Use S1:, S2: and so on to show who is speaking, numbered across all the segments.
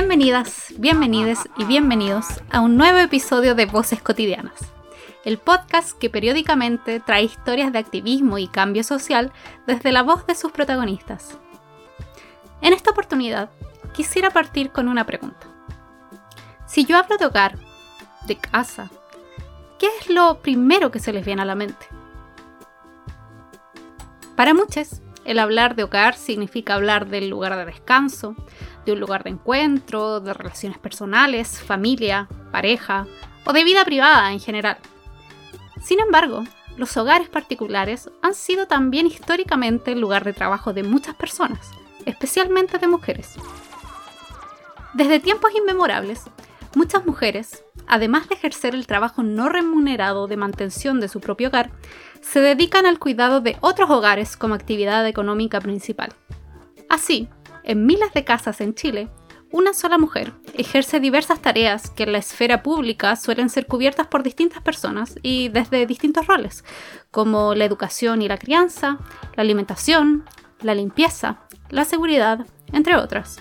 S1: Bienvenidas, bienvenides y bienvenidos a un nuevo episodio de Voces Cotidianas, el podcast que periódicamente trae historias de activismo y cambio social desde la voz de sus protagonistas. En esta oportunidad, quisiera partir con una pregunta. Si yo hablo de hogar, de casa, ¿qué es lo primero que se les viene a la mente? Para muchos, el hablar de hogar significa hablar del lugar de descanso, de un lugar de encuentro, de relaciones personales, familia, pareja o de vida privada en general. Sin embargo, los hogares particulares han sido también históricamente el lugar de trabajo de muchas personas, especialmente de mujeres. Desde tiempos inmemorables, muchas mujeres, además de ejercer el trabajo no remunerado de mantención de su propio hogar, se dedican al cuidado de otros hogares como actividad económica principal. Así, en miles de casas en Chile, una sola mujer ejerce diversas tareas que en la esfera pública suelen ser cubiertas por distintas personas y desde distintos roles, como la educación y la crianza, la alimentación, la limpieza, la seguridad, entre otras.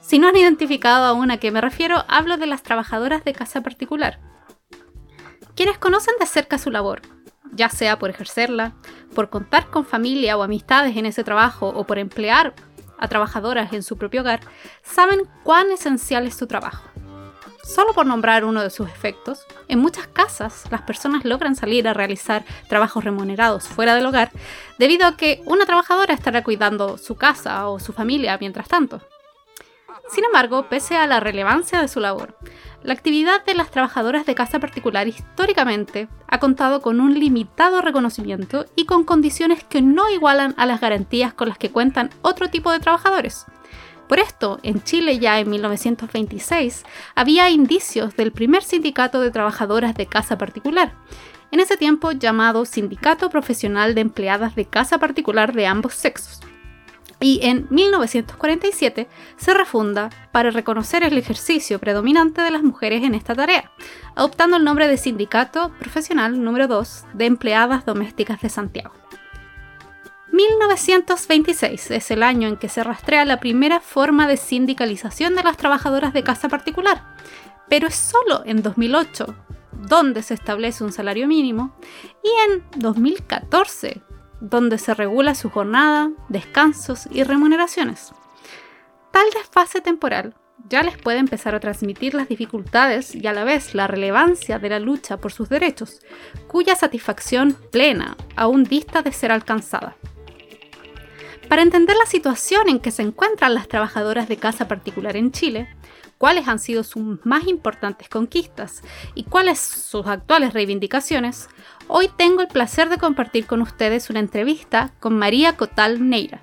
S1: Si no han identificado aún a qué me refiero, hablo de las trabajadoras de casa particular, quienes conocen de cerca su labor, ya sea por ejercerla, por contar con familia o amistades en ese trabajo o por emplear a trabajadoras en su propio hogar, saben cuán esencial es su trabajo. Solo por nombrar uno de sus efectos, en muchas casas las personas logran salir a realizar trabajos remunerados fuera del hogar debido a que una trabajadora estará cuidando su casa o su familia mientras tanto. Sin embargo, pese a la relevancia de su labor, la actividad de las trabajadoras de casa particular históricamente ha contado con un limitado reconocimiento y con condiciones que no igualan a las garantías con las que cuentan otro tipo de trabajadores. Por esto, en Chile ya en 1926 había indicios del primer sindicato de trabajadoras de casa particular, en ese tiempo llamado Sindicato Profesional de Empleadas de Casa Particular de ambos sexos y en 1947 se refunda para reconocer el ejercicio predominante de las mujeres en esta tarea, adoptando el nombre de Sindicato Profesional número 2 de Empleadas Domésticas de Santiago. 1926 es el año en que se rastrea la primera forma de sindicalización de las trabajadoras de casa particular, pero es solo en 2008 donde se establece un salario mínimo y en 2014 donde se regula su jornada, descansos y remuneraciones. Tal desfase temporal ya les puede empezar a transmitir las dificultades y a la vez la relevancia de la lucha por sus derechos, cuya satisfacción plena aún dista de ser alcanzada. Para entender la situación en que se encuentran las trabajadoras de casa particular en Chile, cuáles han sido sus más importantes conquistas y cuáles sus actuales reivindicaciones, hoy tengo el placer de compartir con ustedes una entrevista con María Cotal Neira,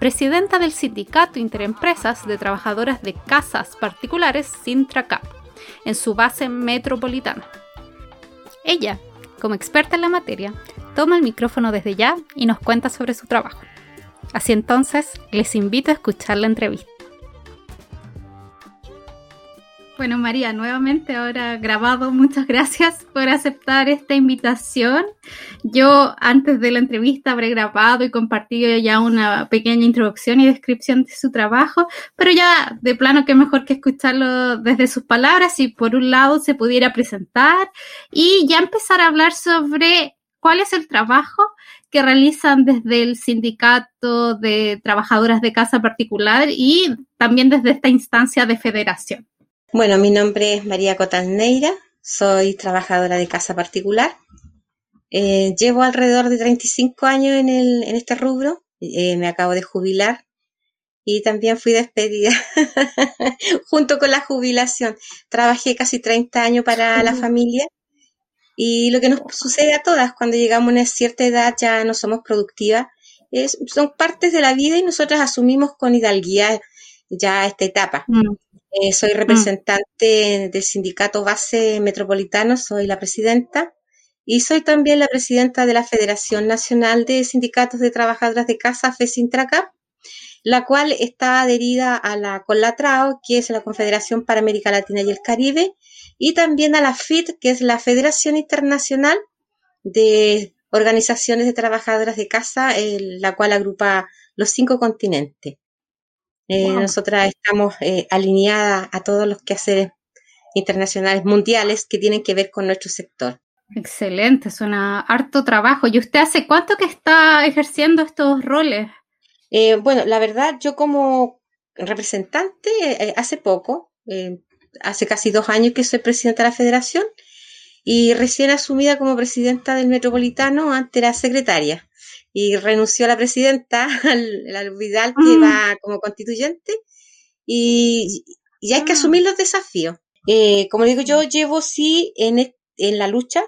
S1: presidenta del Sindicato Interempresas de Trabajadoras de Casas Particulares Sintracap, en su base metropolitana. Ella, como experta en la materia, toma el micrófono desde ya y nos cuenta sobre su trabajo. Así entonces, les invito a escuchar la entrevista. Bueno, María, nuevamente ahora grabado, muchas gracias por aceptar esta invitación. Yo antes de la entrevista habré grabado y compartido ya una pequeña introducción y descripción de su trabajo, pero ya de plano que mejor que escucharlo desde sus palabras y por un lado se pudiera presentar y ya empezar a hablar sobre cuál es el trabajo que realizan desde el sindicato de trabajadoras de casa particular y también desde esta instancia de federación.
S2: Bueno, mi nombre es María Cotalneira, soy trabajadora de casa particular. Eh, llevo alrededor de 35 años en, el, en este rubro, eh, me acabo de jubilar y también fui despedida junto con la jubilación. Trabajé casi 30 años para la familia y lo que nos sucede a todas cuando llegamos a una cierta edad ya no somos productivas, es, son partes de la vida y nosotras asumimos con hidalguía ya esta etapa. Mm. Eh, soy mm. representante del sindicato base metropolitano, soy la presidenta y soy también la presidenta de la Federación Nacional de Sindicatos de Trabajadoras de Casa, FESINTRACAP, la cual está adherida a la CONLATRAO, que es la Confederación para América Latina y el Caribe, y también a la FIT, que es la Federación Internacional de Organizaciones de Trabajadoras de Casa, la cual agrupa los cinco continentes. Eh, nosotras estamos eh, alineadas a todos los quehaceres internacionales mundiales que tienen que ver con nuestro sector.
S1: Excelente, suena harto trabajo. ¿Y usted hace cuánto que está ejerciendo estos roles?
S2: Eh, bueno, la verdad, yo como representante hace poco, hace casi dos años que soy presidenta de la federación y recién asumida como presidenta del Metropolitano ante la secretaria y renunció a la presidenta, al, Vidal, que mm. va como constituyente, y, y hay que ah. asumir los desafíos. Eh, como digo, yo llevo sí en, en la lucha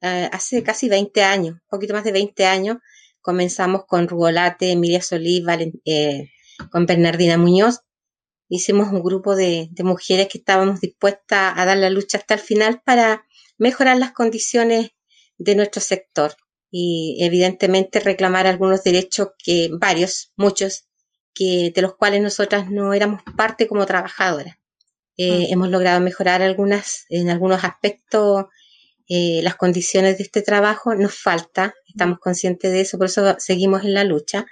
S2: eh, hace casi 20 años, un poquito más de 20 años. Comenzamos con Rugolate, Emilia Solís, eh, con Bernardina Muñoz. Hicimos un grupo de, de mujeres que estábamos dispuestas a dar la lucha hasta el final para mejorar las condiciones de nuestro sector y evidentemente reclamar algunos derechos que, varios, muchos, que, de los cuales nosotras no éramos parte como trabajadoras. Eh, mm. Hemos logrado mejorar algunas, en algunos aspectos eh, las condiciones de este trabajo, nos falta, estamos conscientes de eso, por eso seguimos en la lucha.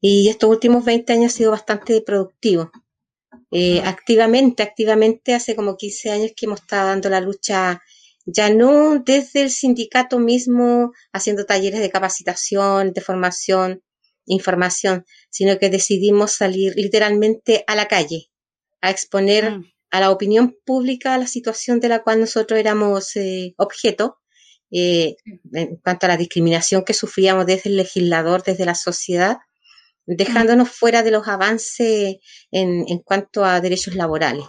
S2: Y estos últimos 20 años ha sido bastante productivo. Eh, activamente, activamente, hace como 15 años que hemos estado dando la lucha ya no desde el sindicato mismo haciendo talleres de capacitación, de formación, información, sino que decidimos salir literalmente a la calle, a exponer mm. a la opinión pública la situación de la cual nosotros éramos eh, objeto, eh, en cuanto a la discriminación que sufríamos desde el legislador, desde la sociedad, dejándonos fuera de los avances en, en cuanto a derechos laborales.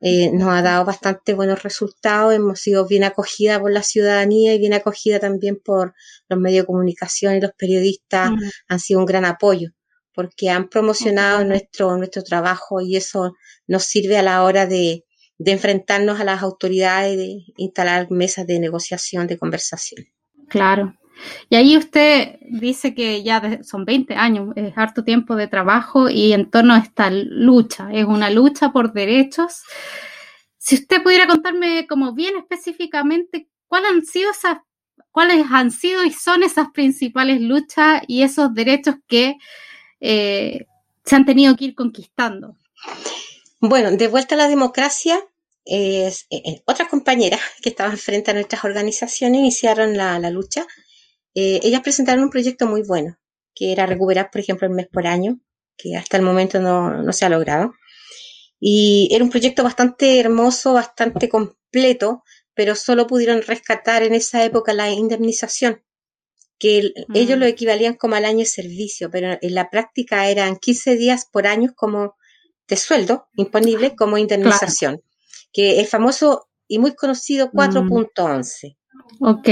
S2: Eh, nos ha dado bastante buenos resultados, hemos sido bien acogida por la ciudadanía y bien acogida también por los medios de comunicación y los periodistas, han sido un gran apoyo porque han promocionado nuestro, nuestro trabajo y eso nos sirve a la hora de, de enfrentarnos a las autoridades, y de instalar mesas de negociación, de conversación.
S1: Claro. Y ahí usted dice que ya son 20 años, es harto tiempo de trabajo y en torno a esta lucha, es una lucha por derechos. Si usted pudiera contarme como bien específicamente cuáles han sido esas, cuáles han sido y son esas principales luchas y esos derechos que eh, se han tenido que ir conquistando.
S2: Bueno, de vuelta a la democracia, eh, otras compañeras que estaban frente a nuestras organizaciones iniciaron la, la lucha eh, ellas presentaron un proyecto muy bueno, que era recuperar, por ejemplo, el mes por año, que hasta el momento no, no se ha logrado. Y era un proyecto bastante hermoso, bastante completo, pero solo pudieron rescatar en esa época la indemnización, que ellos mm. lo equivalían como al año de servicio, pero en la práctica eran 15 días por año como de sueldo imponible como indemnización, que el famoso y muy conocido 4.11. Mm.
S1: Ok.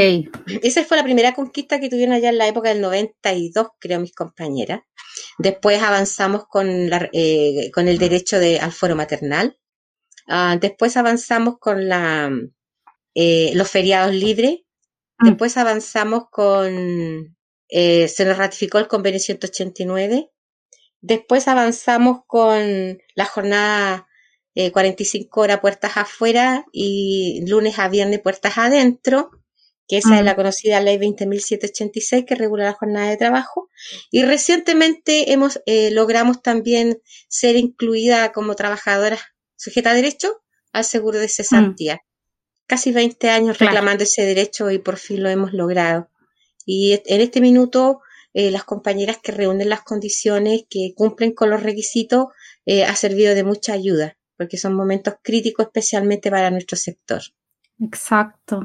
S2: Esa fue la primera conquista que tuvieron allá en la época del 92, creo, mis compañeras. Después avanzamos con, la, eh, con el derecho de, al foro maternal. Ah, después avanzamos con la, eh, los feriados libres. Mm. Después avanzamos con, eh, se nos ratificó el convenio 189. Después avanzamos con la jornada 45 horas puertas afuera y lunes a viernes puertas adentro que esa es la conocida ley 20.786 que regula la jornada de trabajo. Y recientemente hemos, eh, logramos también ser incluida como trabajadora sujeta a derecho al seguro de cesantía. Casi 20 años reclamando ese derecho y por fin lo hemos logrado. Y en este minuto, eh, las compañeras que reúnen las condiciones, que cumplen con los requisitos, eh, ha servido de mucha ayuda, porque son momentos críticos especialmente para nuestro sector.
S1: Exacto.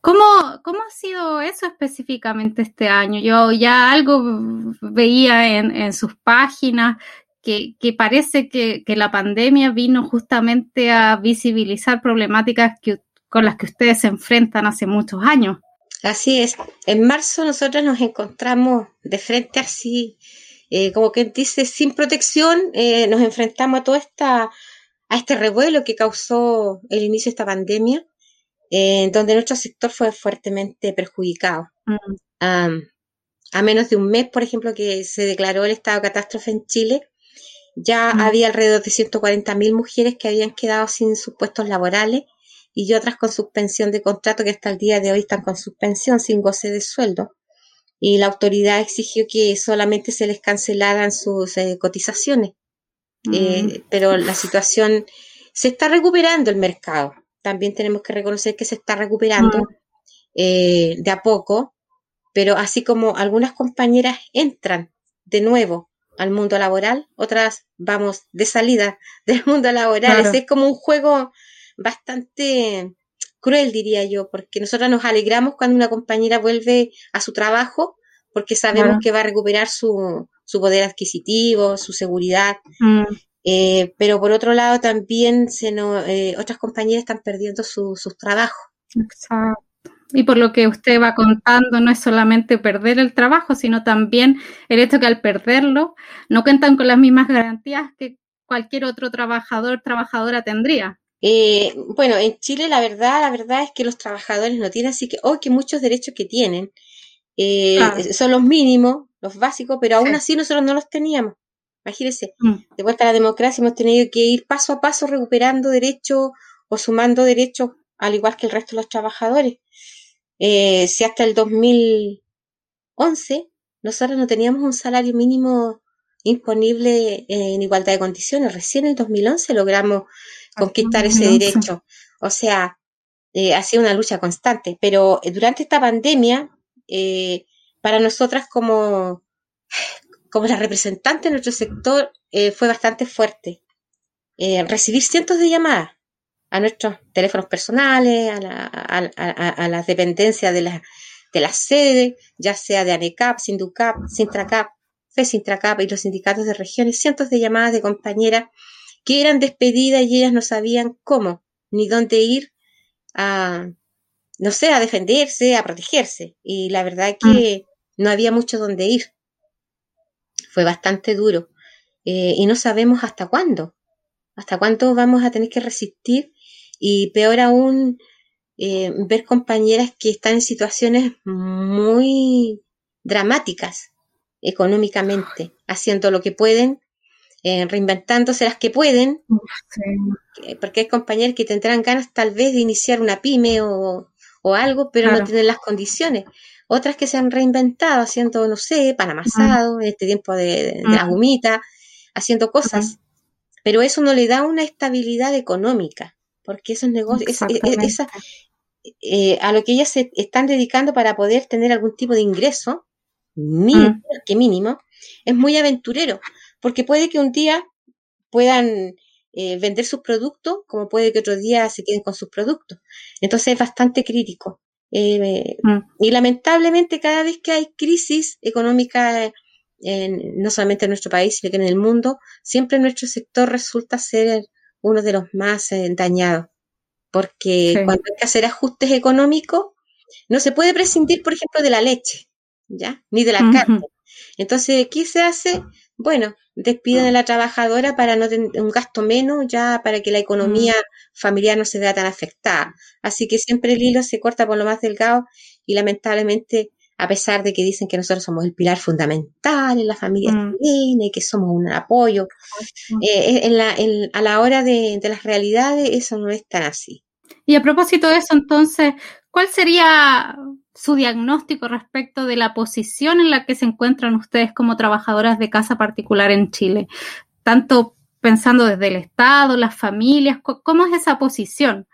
S1: ¿Cómo, ¿Cómo ha sido eso específicamente este año? Yo ya algo veía en, en sus páginas que, que parece que, que, la pandemia vino justamente a visibilizar problemáticas que, con las que ustedes se enfrentan hace muchos años.
S2: Así es. En marzo nosotros nos encontramos de frente así, eh, como que dice, sin protección, eh, nos enfrentamos a toda esta, a este revuelo que causó el inicio de esta pandemia en donde nuestro sector fue fuertemente perjudicado. Mm. a menos de un mes, por ejemplo, que se declaró el estado de catástrofe en Chile, ya mm. había alrededor de 140.000 mujeres que habían quedado sin sus puestos laborales y otras con suspensión de contrato que hasta el día de hoy están con suspensión, sin goce de sueldo. Y la autoridad exigió que solamente se les cancelaran sus eh, cotizaciones. Eh, pero la situación se está recuperando el mercado. También tenemos que reconocer que se está recuperando eh, de a poco, pero así como algunas compañeras entran de nuevo al mundo laboral, otras vamos de salida del mundo laboral. Es como un juego bastante cruel, diría yo, porque nosotros nos alegramos cuando una compañera vuelve a su trabajo, porque sabemos que va a recuperar su, su poder adquisitivo, su seguridad. Mm. Eh, pero por otro lado también se no, eh, otras compañeras están perdiendo sus trabajos.
S1: Exacto. Y por lo que usted va contando, no es solamente perder el trabajo, sino también el hecho que al perderlo no cuentan con las mismas garantías que cualquier otro trabajador, trabajadora tendría.
S2: Eh, bueno, en Chile la verdad, la verdad es que los trabajadores no tienen así que, oh, que muchos derechos que tienen eh, son los mínimos, los básicos, pero aún así nosotros no los teníamos. Imagínense, mm. de vuelta a la democracia hemos tenido que ir paso a paso recuperando derechos o sumando derechos al igual que el resto de los trabajadores. Eh, si hasta el 2011 nosotros no teníamos un salario mínimo disponible en igualdad de condiciones, recién en el 2011 logramos conquistar ese derecho. O sea, eh, ha sido una lucha constante, pero eh, durante esta pandemia, eh, para nosotras como, como la representante de nuestro sector, fue bastante fuerte. recibir cientos de llamadas a nuestros teléfonos personales, a, la, a, las dependencias de la, de la sede, ya sea de ANECAP, SINDUCAP, SINTRACAP, FESINTRACAP y los sindicatos de regiones, cientos de llamadas de compañeras que eran despedidas y ellas no sabían cómo ni dónde ir a, no sé, a defenderse, a protegerse. Y la verdad que mm. no había mucho dónde ir. Fue bastante duro. Eh, y no sabemos hasta cuándo. Hasta cuándo vamos a tener que resistir. Y peor aún, eh, ver compañeras que están en situaciones muy dramáticas económicamente, haciendo lo que pueden eh, reinventándose las que pueden, porque hay compañeros que tendrán ganas tal vez de iniciar una pyme o, algo, pero no tienen las condiciones. Otras que se han reinventado haciendo, no sé, pan amasado, en este tiempo de, la gumita, haciendo cosas. Pero eso no le da una estabilidad económica, porque esos negocios, eh, a lo que ellas se están dedicando para poder tener algún tipo de ingreso, mínimo, que mínimo, es muy aventurero porque puede que un día puedan eh, vender sus productos, como puede que otro día se queden con sus productos. Entonces es bastante crítico. Eh, mm. Y lamentablemente cada vez que hay crisis económica, no solamente en nuestro país, sino que en el mundo, siempre nuestro sector resulta ser uno de los más eh, dañados. Porque cuando hay que hacer ajustes económicos, no se puede prescindir, por ejemplo, de la leche, ¿ya? Ni de la carne. Entonces, ¿qué se hace? Bueno, despiden a la trabajadora para no tener un gasto menos, ya para que la economía mm. familiar no se vea tan afectada. Así que siempre el hilo se corta por lo más delgado y lamentablemente, a pesar de que dicen que nosotros somos el pilar fundamental en la familia mm. y que somos un apoyo, eh, en la, a la hora de, de las realidades eso no es tan así.
S1: Y a propósito de eso, entonces, ¿cuál sería su diagnóstico respecto de la posición en la que se encuentran ustedes como trabajadoras de casa particular en Chile, tanto pensando desde el Estado, las familias, ¿cómo es esa posición?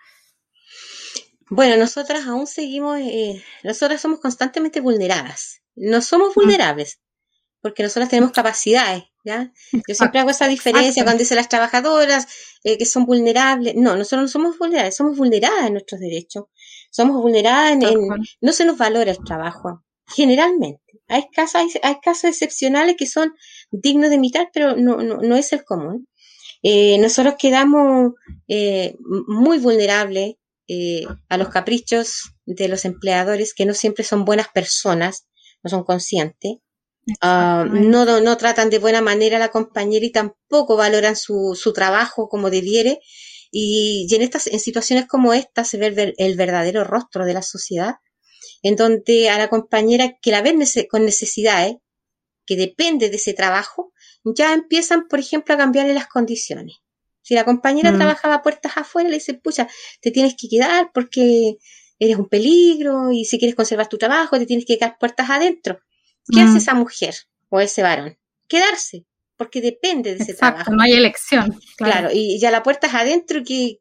S2: Bueno, nosotras aún seguimos, eh, nosotras somos constantemente vulneradas, no somos vulnerables, porque nosotras tenemos capacidades, ¿ya? Yo siempre hago esa diferencia cuando dicen las trabajadoras eh, que son vulnerables, no, nosotros no somos vulnerables, somos vulneradas en nuestros derechos, somos vulneradas en, no se nos valora el trabajo, generalmente. Hay casos, hay, casos excepcionales que son dignos de imitar, pero no, no, es el común. Eh, nosotros quedamos eh, muy vulnerables eh, a los caprichos de los empleadores que no siempre son buenas personas, no son conscientes. Ah, no, no, tratan de buena manera a la compañera y tampoco valoran su, su trabajo como debiere y, en, estas, en situaciones como esta se ve el, verdadero rostro de la sociedad, en donde a la compañera que la ven con necesidades, que depende de ese trabajo, ya empiezan, por ejemplo, a cambiarle las condiciones. Si la compañera mm. trabajaba puertas afuera, le dicen, pucha, te tienes que quedar porque eres un peligro y si quieres conservar tu trabajo, te tienes que quedar puertas adentro. ¿Qué hace mm. esa mujer o ese varón? Quedarse. Porque depende de ese trabajo.
S1: No hay elección.
S2: Claro, y ya la puerta es adentro que,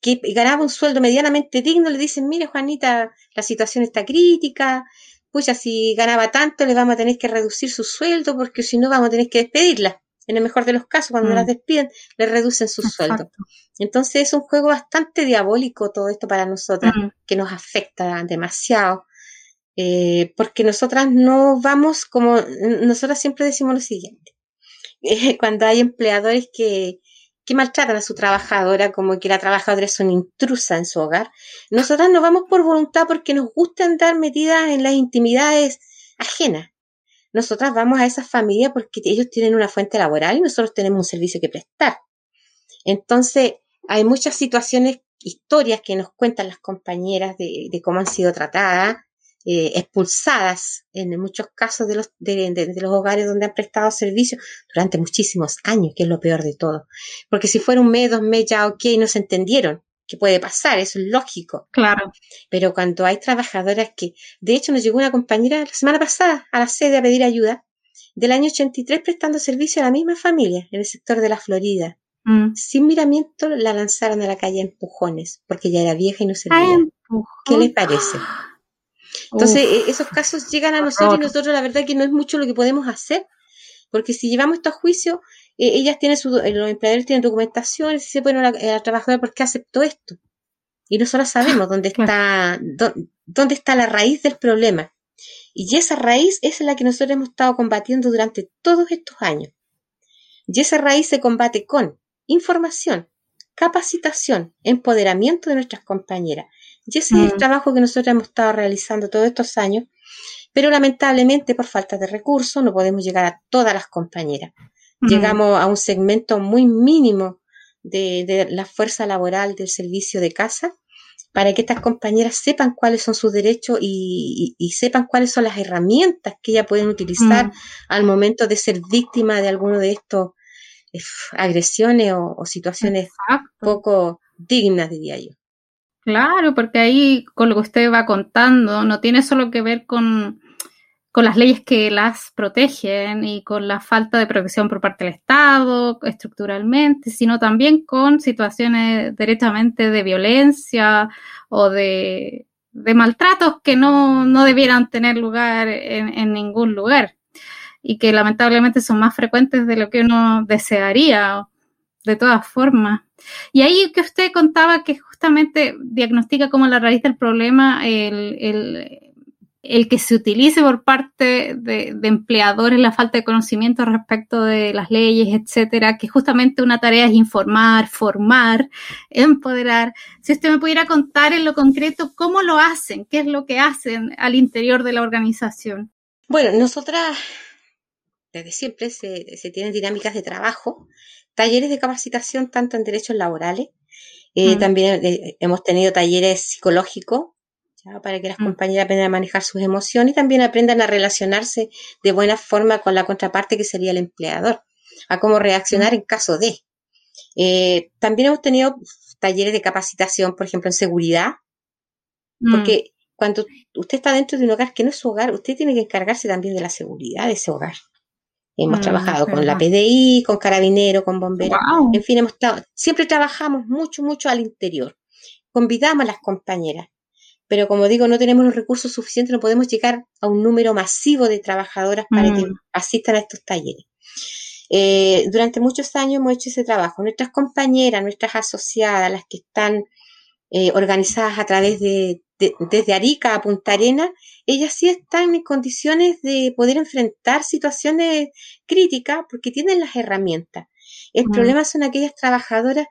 S2: que ganaba un sueldo medianamente digno, le dicen, mire Juanita, la situación está crítica, pucha, si ganaba tanto le vamos a tener que reducir su sueldo porque si no vamos a tener que despedirla. En el mejor de los casos, cuando las mm. despiden, le reducen su sueldo. Entonces es un juego bastante diabólico todo esto para nosotras, mm. que nos afecta demasiado. Eh, porque nosotras no vamos como, nosotras siempre decimos lo siguiente, cuando hay empleadores que, que maltratan a su trabajadora como que la trabajadora es una intrusa en su hogar, nosotras no vamos por voluntad porque nos gusta andar metidas en las intimidades ajenas. Nosotras vamos a esas familias porque ellos tienen una fuente laboral y nosotros tenemos un servicio que prestar. Entonces, hay muchas situaciones, historias que nos cuentan las compañeras de, de cómo han sido tratadas, eh, expulsadas en muchos casos de los, de, los hogares donde han prestado servicio durante muchísimos años, que es lo peor de todo. Porque si fuera un mes, dos meses, ya ok, no se entendieron. que puede pasar? Eso es lógico.
S1: Claro.
S2: Pero cuando hay trabajadoras que, de hecho, nos llegó una compañera la semana pasada a la sede a pedir ayuda, del año 83 prestando servicio a la misma familia en el sector de la Florida. Mm. Sin miramiento la lanzaron a la calle a empujones, porque ya era vieja y no servía. ¿Qué le parece? Entonces, e, esos casos llegan a nosotros y nosotros la verdad que no es mucho lo que podemos hacer, porque si llevamos esto a juicio, e, ellas tienen su, eh, los empleadores tienen documentación, y se ponen a, a trabajar porque aceptó esto. Y nosotros sabemos dónde está, dónde está la raíz del problema. Y esa raíz es la que nosotros hemos estado combatiendo durante todos estos años. Y esa raíz se combate con información, capacitación, empoderamiento de nuestras compañeras y ese es el mm. trabajo que nosotros hemos estado realizando todos estos años, pero lamentablemente por falta de recursos no podemos llegar a todas las compañeras. Mm. Llegamos a un segmento muy mínimo de, la fuerza laboral del servicio de casa para que estas compañeras sepan cuáles son sus derechos y, sepan cuáles son las herramientas que ellas pueden utilizar mm. al momento de ser víctima de alguno de estos eh, agresiones o, situaciones poco dignas, diría yo.
S1: Claro, porque ahí con lo que usted va contando no tiene solo que ver con, con las leyes que las protegen y con la falta de protección por parte del Estado estructuralmente, sino también con situaciones directamente de violencia o de, de maltratos que no, no, debieran tener lugar en, en, ningún lugar y que lamentablemente son más frecuentes de lo que uno desearía de todas formas. Y ahí que usted contaba que justamente diagnostica como la raíz del problema el, que se utilice por parte de, empleadores la falta de conocimiento respecto de las leyes, etcétera, que justamente una tarea es informar, formar, empoderar. Si usted me pudiera contar en lo concreto cómo lo hacen, qué es lo que hacen al interior de la organización.
S2: Bueno, nosotras desde siempre se, se tienen dinámicas de trabajo, talleres de capacitación tanto en derechos laborales eh, mm. También eh, hemos tenido talleres psicológicos para que las mm. compañeras aprendan a manejar sus emociones y también aprendan a relacionarse de buena forma con la contraparte que sería el empleador, a cómo reaccionar mm. en caso de. Eh, también hemos tenido talleres de capacitación, por ejemplo, en seguridad, porque cuando usted está dentro de un hogar que no es su hogar, usted tiene que encargarse también de la seguridad de ese hogar. Hemos mm, trabajado con la PDI, con Carabinero, con Bomberos. En fin, hemos estado, siempre trabajamos mucho, mucho al interior. Convidamos a las compañeras. Pero como digo, no tenemos los recursos suficientes, no podemos llegar a un número masivo de trabajadoras para que mm. asistan a estos talleres. Eh, durante muchos años hemos hecho ese trabajo. Nuestras compañeras, nuestras asociadas, las que están eh, organizadas a través de, desde Arica a Punta Arena, ellas sí están en condiciones de poder enfrentar situaciones críticas porque tienen las herramientas. El mm. problema son aquellas trabajadoras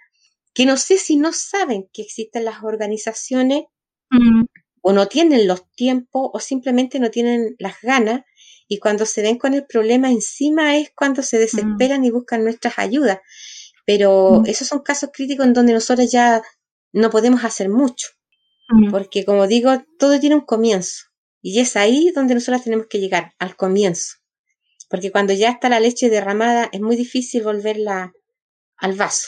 S2: que no sé si no saben que existen las organizaciones mm. o no tienen los tiempos o simplemente no tienen las ganas y cuando se ven con el problema encima es cuando se desesperan y buscan nuestras ayudas. Pero esos son casos críticos en donde nosotros ya no podemos hacer mucho. Porque como digo, todo tiene un comienzo. Y es ahí donde nosotros tenemos que llegar, al comienzo. Porque cuando ya está la leche derramada, es muy difícil volverla al vaso.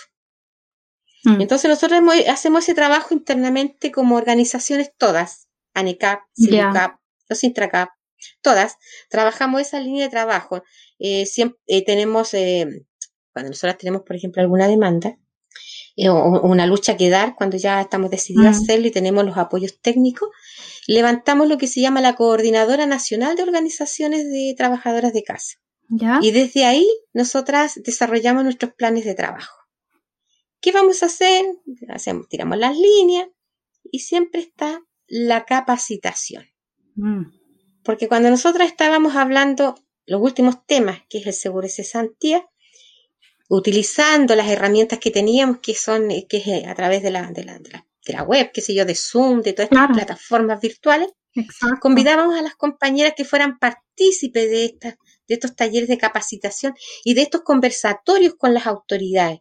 S2: Mm. Entonces nosotros hacemos ese trabajo internamente como organizaciones todas, ANECAP, SILUCAP, los INTRACAP, todas, trabajamos esa línea de trabajo. eh, siempre, eh, tenemos, eh, cuando nosotros tenemos, por ejemplo, alguna demanda, o una lucha que dar, cuando ya estamos decididos a hacerlo y tenemos los apoyos técnicos, levantamos lo que se llama la Coordinadora Nacional de Organizaciones de Trabajadoras de Casa. Y desde ahí nosotras desarrollamos nuestros planes de trabajo. ¿Qué vamos a hacer? Hacemos, tiramos las líneas y siempre está la capacitación. Mm. Porque cuando nosotras estábamos hablando los últimos temas, que es el seguro de cesantía, utilizando las herramientas que teníamos, que son, que es eh, a través de la, de la, de la, web, qué sé yo, de Zoom, de todas estas plataformas virtuales, convidábamos a las compañeras que fueran partícipes de, estas, de estos talleres de capacitación y de estos conversatorios con las autoridades,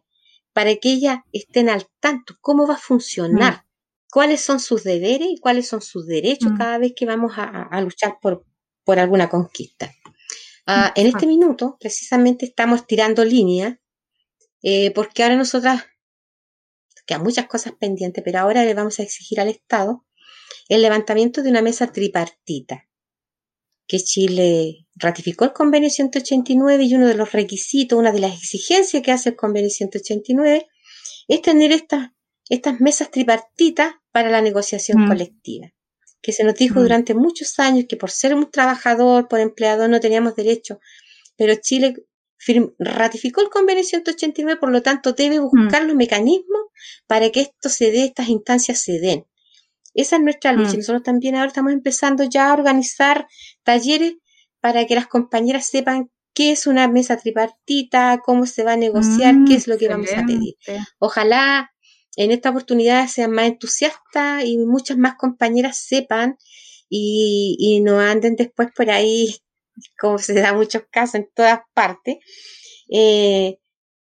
S2: para que ellas estén al tanto cómo va a funcionar, mm. cuáles son sus deberes y cuáles son sus derechos mm. cada vez que vamos a, luchar por, por alguna conquista. Ah, en este minuto, precisamente, estamos tirando línea eh, porque ahora nosotras, quedan muchas cosas pendientes, pero ahora le vamos a exigir al Estado el levantamiento de una mesa tripartita, que Chile ratificó el convenio 189 y uno de los requisitos, una de las exigencias que hace el convenio 189 es tener estas, estas mesas tripartitas para la negociación mm. colectiva que se nos dijo mm. durante muchos años que por ser un trabajador, por empleador, no teníamos derecho, pero Chile ratificó el convenio 189, por lo tanto debe mm. buscar los mecanismos para que esto se dé, estas instancias se den. Esa es nuestra lucha. Mm. Nosotros también ahora estamos empezando ya a organizar talleres para que las compañeras sepan qué es una mesa tripartita, cómo se va a negociar, qué es lo que vamos a pedir. Ojalá en esta oportunidad sean más entusiastas y muchas más compañeras sepan y, y no anden después por ahí como se da muchos casos en todas partes, eh,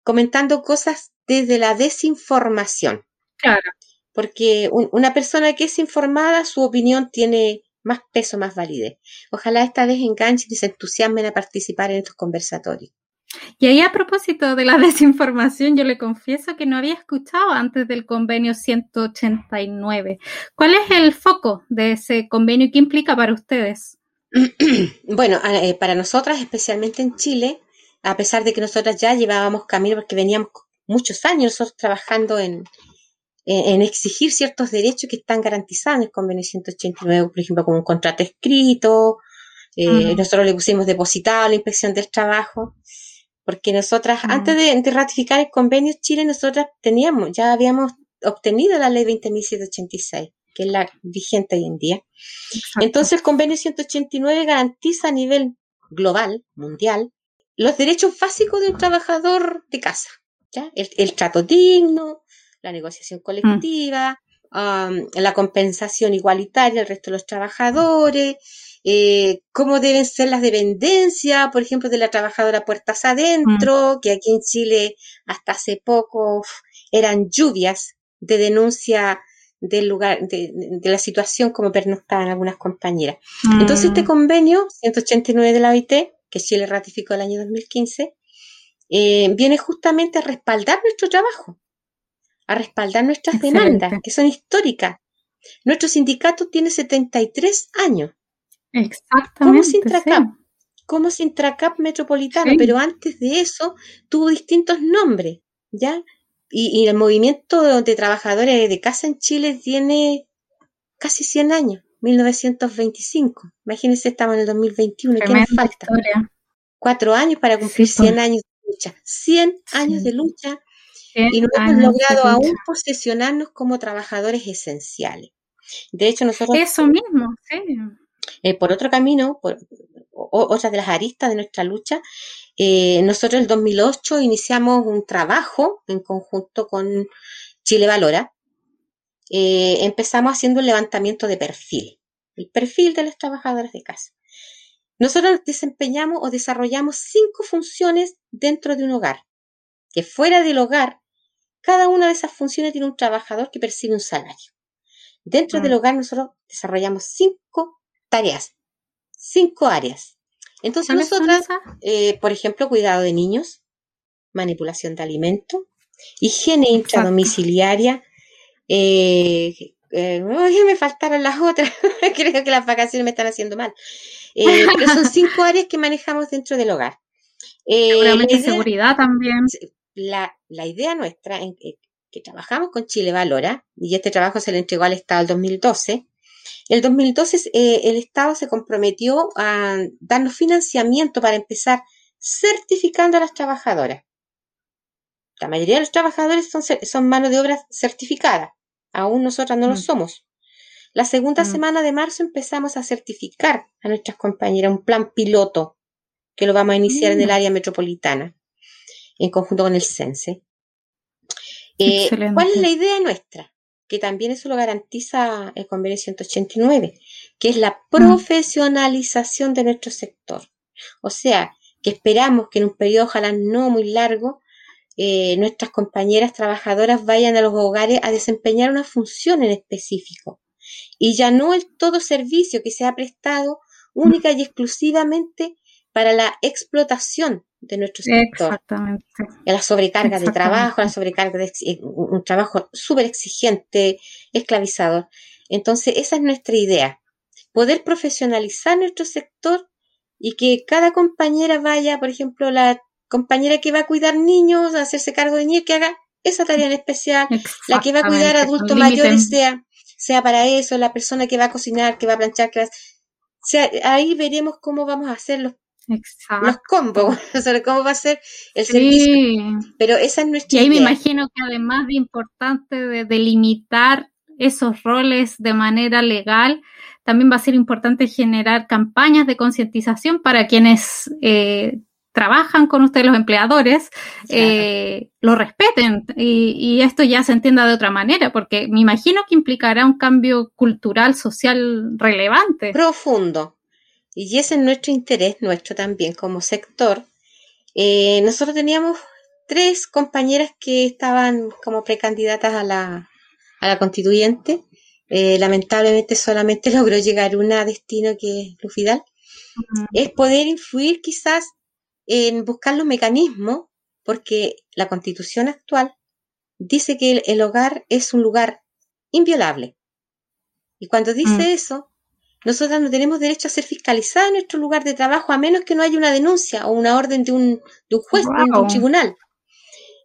S2: comentando cosas desde la desinformación. Claro. Porque una persona que es informada, su opinión tiene más peso, más validez. Ojalá esta vez enganchen y se entusiasmen a participar en estos conversatorios.
S1: Y ahí a propósito de la desinformación, yo le confieso que no había escuchado antes del convenio 189. ¿Cuál es el foco de ese convenio y qué implica para ustedes?
S2: Bueno, eh, para nosotras, especialmente en Chile, a pesar de que nosotras ya llevábamos camino, porque veníamos muchos años nosotros trabajando en, en, exigir ciertos derechos que están garantizados en el convenio 189, por ejemplo, como un contrato escrito, eh, nosotros le pusimos depositado la inspección del trabajo, porque nosotras, antes de, de, ratificar el convenio Chile, nosotras teníamos, ya habíamos obtenido la ley 20.786 que es la vigente hoy en día. Entonces, el convenio 189 garantiza a nivel global, mundial, los derechos básicos de un trabajador de casa. ¿ya? El, trato digno, la negociación colectiva, la compensación igualitaria al resto de los trabajadores, eh, cómo deben ser las dependencias, por ejemplo, de la trabajadora puertas adentro, que aquí en Chile hasta hace poco eran lluvias de denuncia del lugar, de, la situación como pernoctaban algunas compañeras. Entonces, este mm. convenio 189 de la OIT, que Chile ratificó el año 2015, eh, viene justamente a respaldar nuestro trabajo, a respaldar nuestras demandas, que son históricas. Nuestro sindicato tiene 73 años. Exactamente. Como Sintracap, como Sintracap Metropolitano, pero antes de eso tuvo distintos nombres, ¿ya? Y, el movimiento de, trabajadores de casa en Chile tiene casi 100 años, 1925. Imagínense, estamos en el 2021. ¿Qué nos falta? Cuatro años para cumplir 100 pues. años de lucha. 100 años de lucha. Y no hemos logrado aún posesionarnos como trabajadores esenciales. De hecho, nosotros...
S1: Eso mismo, sí.
S2: Eh, por otro camino, por, otra de las aristas de nuestra lucha, eh, nosotros en el 2008 iniciamos un trabajo en conjunto con Chile Valora. Eh, empezamos haciendo un levantamiento de perfil, el perfil de los trabajadores de casa. Nosotros desempeñamos o desarrollamos cinco funciones dentro de un hogar, que fuera del hogar, cada una de esas funciones tiene un trabajador que percibe un salario. Dentro del mm. hogar nosotros desarrollamos cinco tareas, cinco áreas. Entonces nosotras, eh, por ejemplo, cuidado de niños, manipulación de alimentos, higiene intradomiciliaria, eh, eh, me faltaron las otras, creo que las vacaciones me están haciendo mal. Eh, pero son cinco áreas que manejamos dentro del hogar.
S1: Seguramente seguridad también.
S2: La, la idea nuestra, en, que trabajamos con Chile Valora, y este trabajo se le entregó al Estado el 2012, el 2012 eh, el Estado se comprometió a darnos financiamiento para empezar certificando a las trabajadoras. La mayoría de los trabajadores son, son mano de obra certificada. Aún nosotras no lo mm. somos. La segunda mm. semana de marzo empezamos a certificar a nuestras compañeras un plan piloto que lo vamos a iniciar en el mm. área metropolitana en conjunto con el CENSE. Eh, ¿Cuál es la idea nuestra? Que también eso lo garantiza el convenio 189, que es la profesionalización de nuestro sector. O sea, que esperamos que en un periodo ojalá no muy largo, eh, nuestras compañeras trabajadoras vayan a los hogares a desempeñar una función en específico. Y ya no el todo servicio que se ha prestado única y exclusivamente para la explotación de nuestro sector. Exactamente. La sobrecarga de trabajo, la sobrecarga de un trabajo súper exigente, esclavizador. Entonces, esa es nuestra idea. Poder profesionalizar nuestro sector y que cada compañera vaya, por ejemplo, la compañera que va a cuidar niños, a hacerse cargo de niños, que haga esa tarea en especial, la que va a cuidar adultos mayores sea, sea para eso, la persona que va a cocinar, que va a planchar, que va a... O sea, ahí veremos cómo vamos a hacer los los combos, sobre cómo va a ser el servicio. Pero esa es nuestra
S1: Y ahí me imagino que además de importante de delimitar esos roles de manera legal, también va a ser importante generar campañas de concientización para quienes eh, trabajan con ustedes, los empleadores, eh, lo respeten. Y, y, esto ya se entienda de otra manera, porque me imagino que implicará un cambio cultural, social relevante.
S2: Profundo, y ese es nuestro interés, nuestro también como sector. Eh, nosotros teníamos tres compañeras que estaban como precandidatas a la, a la constituyente. Eh, lamentablemente solamente logró llegar una a destino que es Lufidal. Es poder influir quizás en buscar los mecanismos, porque la constitución actual dice que el, hogar es un lugar inviolable. Y cuando dice mm. eso, nosotras no tenemos derecho a ser fiscalizadas en nuestro lugar de trabajo a menos que no haya una denuncia o una orden de un, de un juez, de un tribunal.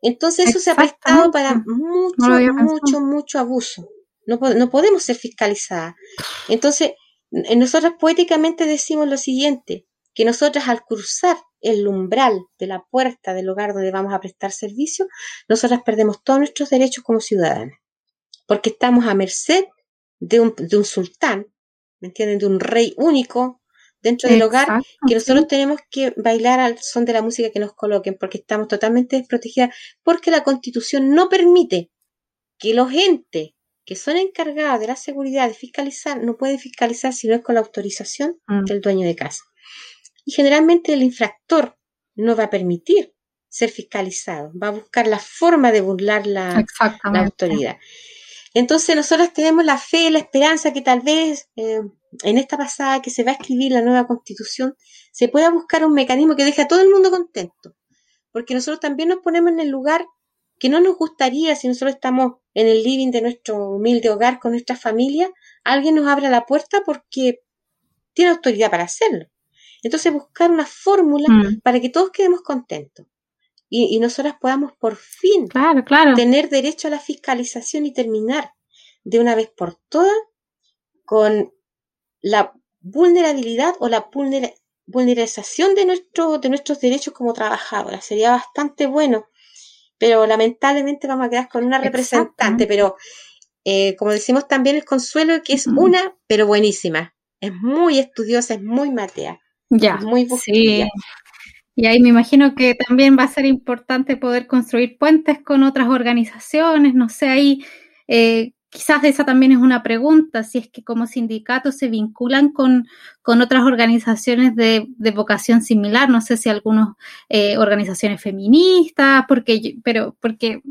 S2: Entonces eso se ha prestado para mucho, mucho, mucho abuso. No, no podemos ser fiscalizadas. Entonces, nosotras poéticamente decimos lo siguiente, que nosotras al cruzar el umbral de la puerta del hogar donde vamos a prestar servicio, nosotras perdemos todos nuestros derechos como ciudadanas, porque estamos a merced de un, de un sultán ¿me entienden? De un rey único dentro del hogar, que nosotros tenemos que bailar al son de la música que nos coloquen, porque estamos totalmente desprotegidas, porque la constitución no permite que los entes que son encargados de la seguridad, de fiscalizar, no pueden fiscalizar si no es con la autorización mm. del dueño de casa. Y generalmente el infractor no va a permitir ser fiscalizado, va a buscar la forma de burlar la, la autoridad. Entonces nosotros tenemos la fe, la esperanza que tal vez eh, en esta pasada que se va a escribir la nueva constitución se pueda buscar un mecanismo que deje a todo el mundo contento. Porque nosotros también nos ponemos en el lugar que no nos gustaría si nosotros estamos en el living de nuestro humilde hogar con nuestra familia, alguien nos abra la puerta porque tiene autoridad para hacerlo. Entonces buscar una fórmula mm. para que todos quedemos contentos y, nosotras podamos por fin tener derecho a la fiscalización y terminar de una vez por todas con la vulnerabilidad o la vulneración de, nuestro, de nuestros derechos como trabajadoras. Sería bastante bueno, pero lamentablemente vamos a quedar con una representante, pero eh, como decimos también el consuelo que es una, pero buenísima. Es muy estudiosa, es muy matea.
S1: Ya. muy sí. Y ahí me imagino que también va a ser importante poder construir puentes con otras organizaciones, no sé, ahí eh, quizás esa también es una pregunta, si es que como sindicatos se vinculan con, con otras organizaciones de, de, vocación similar, no sé si algunas eh, organizaciones feministas, porque, pero porque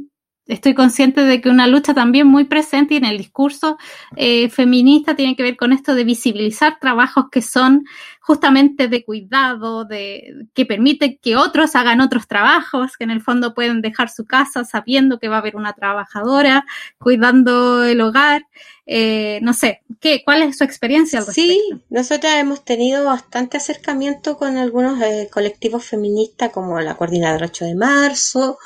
S1: estoy consciente de que una lucha también muy presente en el discurso eh, feminista tiene que ver con esto de visibilizar trabajos que son justamente de cuidado, de que permiten que otros hagan otros trabajos, que en el fondo pueden dejar su casa sabiendo que va a haber una trabajadora cuidando el hogar. Eh, no sé, ¿qué, ¿cuál es su experiencia al
S2: respecto? Sí, nosotras hemos tenido bastante acercamiento con algunos eh, colectivos feministas como la Coordinadora 8 de Marzo,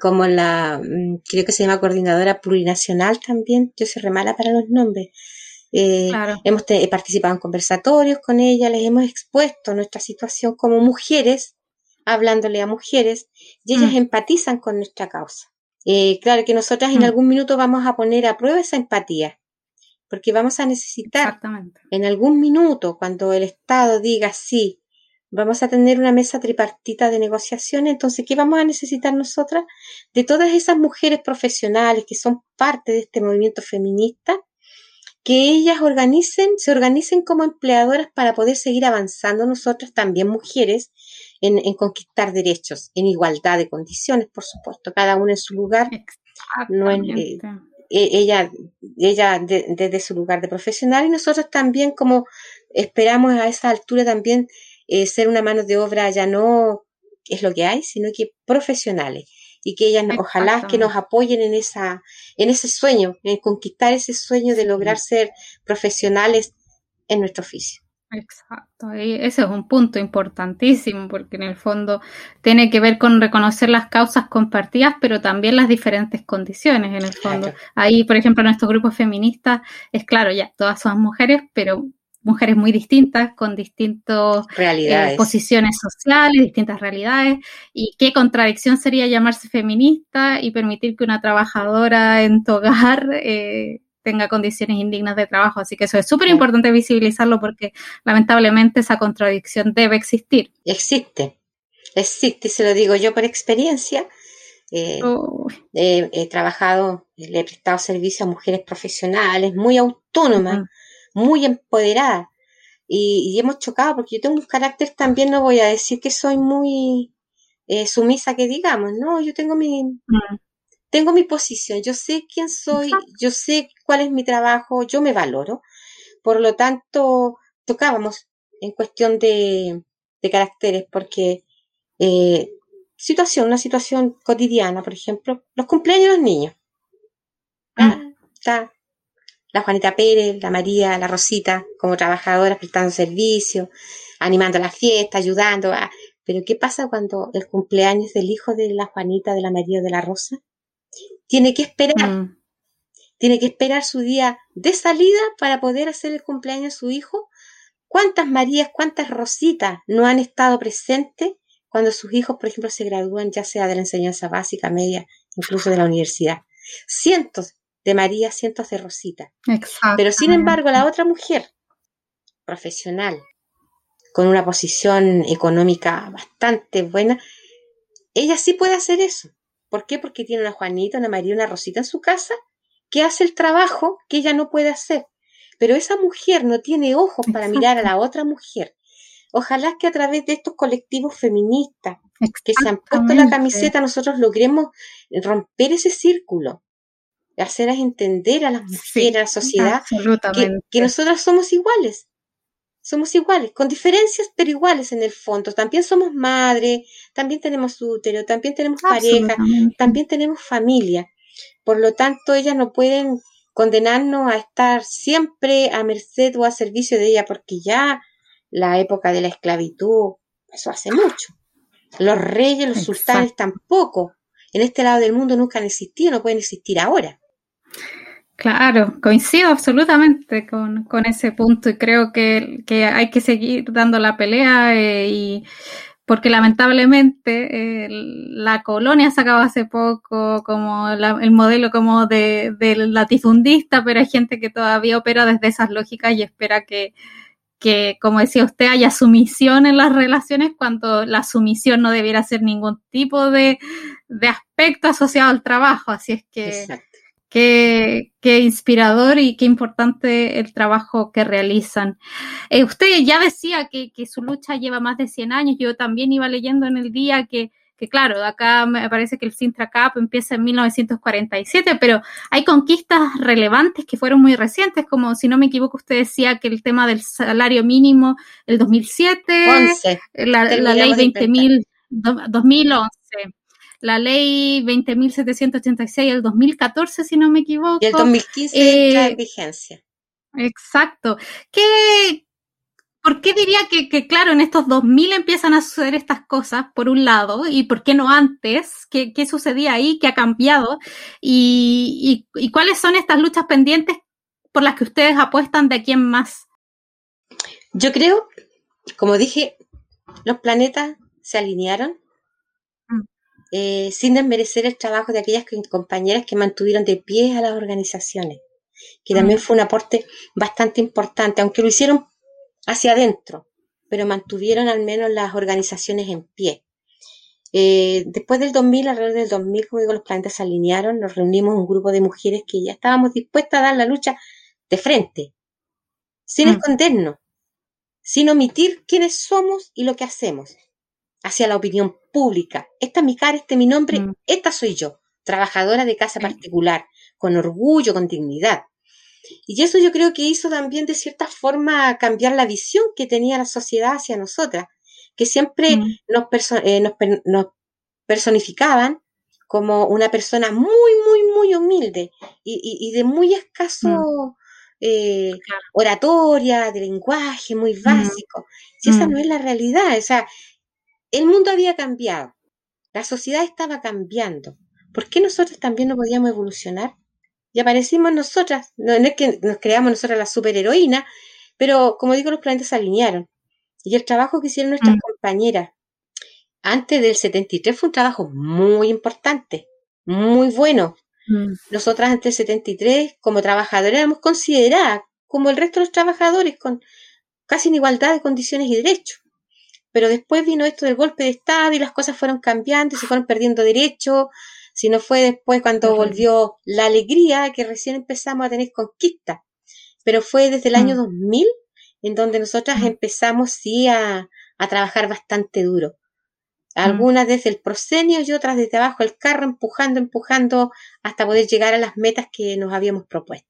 S2: como la, mm, creo que se llama coordinadora plurinacional también, yo soy remala para los nombres. Eh, hemos participado en conversatorios con ella, les hemos expuesto nuestra situación como mujeres, hablándole a mujeres, y ellas mm. empatizan con nuestra causa. Eh, claro que nosotras en mm. algún minuto vamos a poner a prueba esa empatía, porque vamos a necesitar en algún minuto, cuando el Estado diga sí, Vamos a tener una mesa tripartita de negociación, entonces, ¿qué vamos a necesitar nosotras? De todas esas mujeres profesionales que son parte de este movimiento feminista, que ellas organicen, se organicen como empleadoras para poder seguir avanzando nosotras también mujeres en, conquistar derechos, en igualdad de condiciones, por supuesto, cada una en su lugar. No eh, e, ella, ella desde su lugar de profesional y nosotros también como esperamos a esa altura también eh, ser una mano de obra ya no es lo que hay, sino que profesionales y que ellas ojalá que nos apoyen en esa en ese sueño, en conquistar ese sueño de lograr ser profesionales en nuestro oficio.
S1: Exacto, ese es un punto importantísimo porque en el fondo tiene que ver con reconocer las causas compartidas, pero también las diferentes condiciones en el fondo. Ahí, por ejemplo, en nuestro grupo feminista es claro, ya todas son mujeres, pero mujeres muy distintas, con distintas eh, posiciones sociales, distintas realidades, y qué contradicción sería llamarse feminista y permitir que una trabajadora en tu hogar eh, tenga condiciones indignas de trabajo. Así que eso es súper importante visibilizarlo porque lamentablemente esa contradicción debe existir.
S2: Existe, existe, se lo digo yo por experiencia. Eh, he trabajado, le he prestado servicio a mujeres profesionales muy autónomas muy empoderada. Y, hemos chocado porque yo tengo un carácter también, no voy a decir que soy muy eh, sumisa que digamos, no, yo tengo mi, mm. tengo mi posición, yo sé quién soy, yo sé cuál es mi trabajo, yo me valoro. Por lo tanto, tocábamos en cuestión de, de caracteres porque eh, situación, una situación cotidiana, por ejemplo, los cumpleaños de los niños. Mm. Ah, la Juanita Pérez, la María, la Rosita, como trabajadoras prestando servicio, animando la fiesta, ayudando. A... Pero ¿qué pasa cuando el cumpleaños del hijo de la Juanita, de la María o de la Rosa? Tiene que esperar. Mm. Tiene que esperar su día de salida para poder hacer el cumpleaños de su hijo. ¿Cuántas Marías, cuántas Rositas no han estado presentes cuando sus hijos, por ejemplo, se gradúan ya sea de la enseñanza básica, media, incluso de la universidad? Cientos de María, cientos de Rosita. Pero sin embargo, la otra mujer, profesional, con una posición económica bastante buena, ella sí puede hacer eso. ¿Por qué? Porque tiene una Juanita, una María, una Rosita en su casa que hace el trabajo que ella no puede hacer. Pero esa mujer no tiene ojos para mirar a la otra mujer. Ojalá que a través de estos colectivos feministas que se han puesto la camiseta nosotros logremos romper ese círculo hacer entender a las mujeres, a la sociedad, que, que nosotras somos iguales. Somos iguales, con diferencias, pero iguales en el fondo. También somos madre, también tenemos útero, también tenemos pareja, también tenemos familia. Por lo tanto, ellas no pueden condenarnos a estar siempre a merced o a servicio de ella, porque ya la época de la esclavitud, eso hace mucho. Los reyes, los sultanes tampoco. En este lado del mundo nunca han existido, no pueden existir ahora.
S1: Claro, coincido absolutamente con, ese punto y creo que, hay que seguir dando la pelea eh, y porque lamentablemente eh, la colonia se acabó hace poco como el modelo como de, latifundista, pero hay gente que todavía opera desde esas lógicas y espera que, que, como decía usted, haya sumisión en las relaciones cuando la sumisión no debiera ser ningún tipo de, aspecto asociado al trabajo. Así es que Qué, qué, inspirador y qué importante el trabajo que realizan. Eh, usted ya decía que, que, su lucha lleva más de 100 años. Yo también iba leyendo en el día que que claro, acá me parece que el Sintra Cap empieza en 1947, pero hay conquistas relevantes que fueron muy recientes, como si no me equivoco, usted decía que el tema del salario mínimo el 2007, la, la ley 20.000, 2011 la ley 20.786 el 2014, si no me equivoco.
S2: Y el 2015 entra en vigencia.
S1: Exacto. ¿Qué, ¿Por qué diría que, que, claro, en estos 2000 empiezan a suceder estas cosas, por un lado, y por qué no antes? ¿Qué, qué sucedía ahí? ¿Qué ha cambiado? Y, y, y, cuáles son estas luchas pendientes por las que ustedes apuestan de aquí en más?
S2: Yo creo, como dije, los planetas se alinearon. Eh, sin desmerecer el trabajo de aquellas compañeras que mantuvieron de pie a las organizaciones, que también mm. fue un aporte bastante importante, aunque lo hicieron hacia adentro, pero mantuvieron al menos las organizaciones en pie. Eh, después del 2000, alrededor del 2000, como digo, los planetas se alinearon, nos reunimos un grupo de mujeres que ya estábamos dispuestas a dar la lucha de frente, sin mm. escondernos, sin omitir quiénes somos y lo que hacemos, hacia la opinión pública. Esta es mi cara, este es mi nombre, mm. esta soy yo, trabajadora de casa particular, con orgullo, con dignidad. Y eso yo creo que hizo también de cierta forma cambiar la visión que tenía la sociedad hacia nosotras, que siempre mm. eh, nos, personificaban como una persona muy, muy, muy humilde y, de muy escaso mm. eh, oratoria, de lenguaje muy mm. básico. Si esa no es la realidad, o sea, el mundo había cambiado, la sociedad estaba cambiando. ¿Por qué nosotros también no podíamos evolucionar? y aparecimos nosotras. No, es que nos creamos nosotras la superheroína, pero como digo, los planetas se alinearon. Y el trabajo que hicieron nuestras mm. compañeras antes del 73 fue un trabajo muy importante, muy bueno. Mm. Nosotras antes del 73, como trabajadoras, éramos consideradas como el resto de los trabajadores, con casi en igualdad de condiciones y derechos. Pero después vino esto del golpe de Estado y las cosas fueron cambiando, se fueron perdiendo derechos, sino fue después cuando volvió la alegría que recién empezamos a tener conquista. Pero fue desde el año 2000 mm. en donde nosotras empezamos sí a, trabajar bastante duro. Mm. Algunas desde el proscenio y otras desde abajo el carro, empujando, empujando hasta poder llegar a las metas que nos habíamos propuesto.